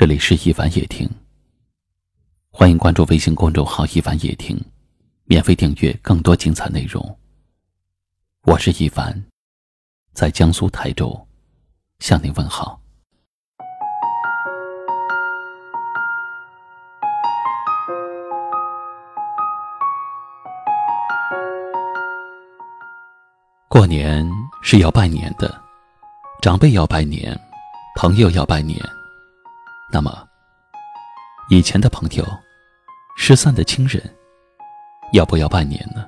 这里是一凡夜听，欢迎关注微信公众号“一凡夜听”，免费订阅更多精彩内容。我是一凡，在江苏台州向您问好。过年是要拜年的，长辈要拜年，朋友要拜年。那么，以前的朋友，失散的亲人，要不要拜年呢？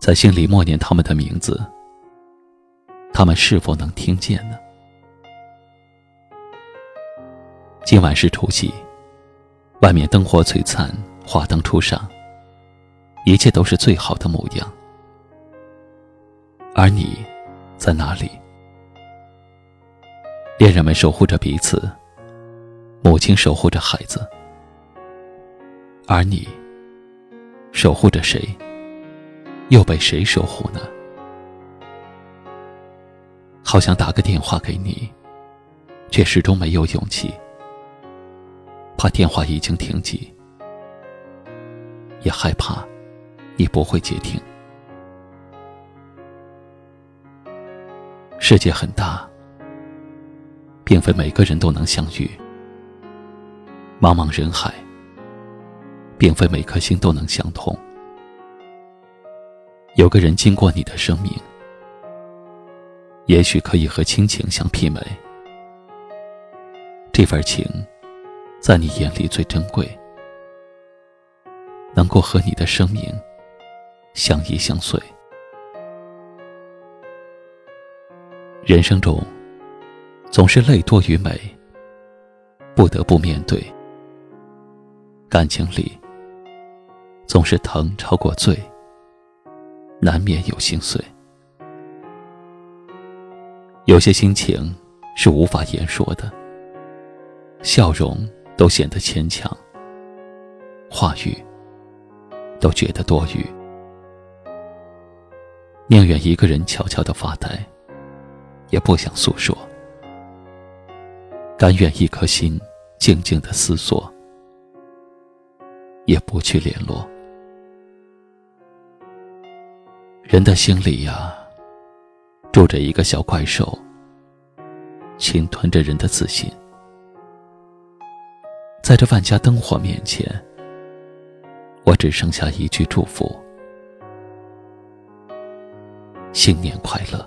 在心里默念他们的名字，他们是否能听见呢？今晚是除夕，外面灯火璀璨，华灯初上，一切都是最好的模样。而你，在哪里？恋人们守护着彼此，母亲守护着孩子，而你守护着谁？又被谁守护呢？好想打个电话给你，却始终没有勇气，怕电话已经停机，也害怕你不会接听。世界很大。并非每个人都能相遇，茫茫人海，并非每颗心都能相通。有个人经过你的生命，也许可以和亲情相媲美。这份情，在你眼里最珍贵，能够和你的生命相依相随。人生中。总是泪多于美，不得不面对；感情里总是疼超过醉，难免有心碎。有些心情是无法言说的，笑容都显得牵强，话语都觉得多余，宁愿一个人悄悄的发呆，也不想诉说。甘愿一颗心静静的思索，也不去联络。人的心里呀，住着一个小怪兽，侵吞着人的自信。在这万家灯火面前，我只剩下一句祝福：新年快乐。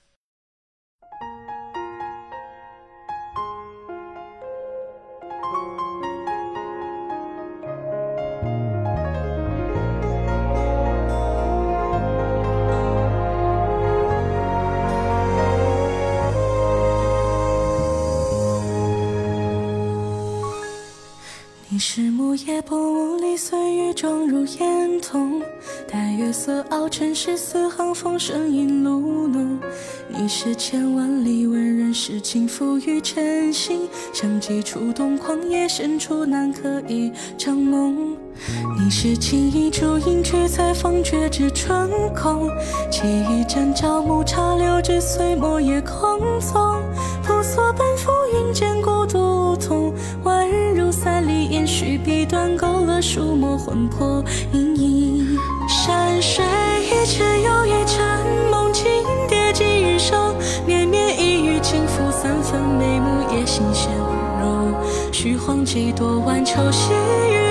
是木叶薄雾里，岁月装入烟筒，待月色熬成诗，四行风声音露浓。你是千万里文人诗情赋予真心，像几处东旷野深处难可一场梦。你是轻衣烛影聚采风绝至春空，沏一盏朝暮茶留至岁末夜空纵，扑朔奔赴云间孤独宛如三里烟絮笔端勾勒书墨魂魄隐隐，山水一程又一程，梦境叠进余生，绵绵一语轻抚三分眉目，也心鲜温柔。虚晃几多晚秋，细雨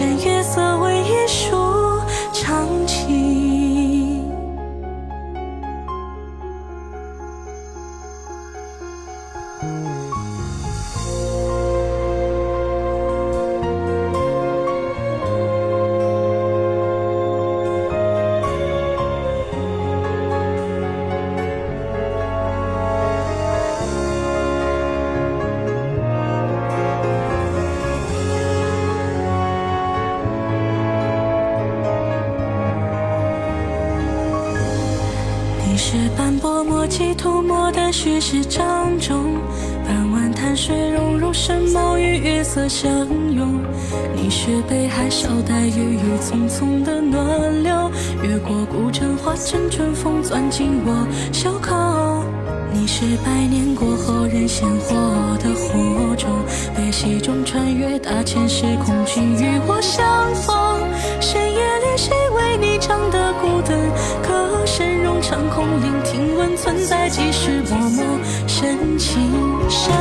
深月色，为一树长情。驳墨迹涂抹的虚实掌中，半碗潭水融入深眸与月色相拥。你是北海小带雨雨匆匆的暖流，越过古城化成春风钻进我袖口。你是百年过后仍鲜活的火种，悲喜中穿越大千时空，君与我相逢。深夜里谁为你唱的孤灯？歌声冗长空，聆听温存在几时默默深情。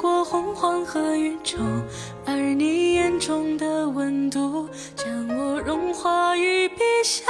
过洪荒和宇宙，而你眼中的温度，将我融化于笔下。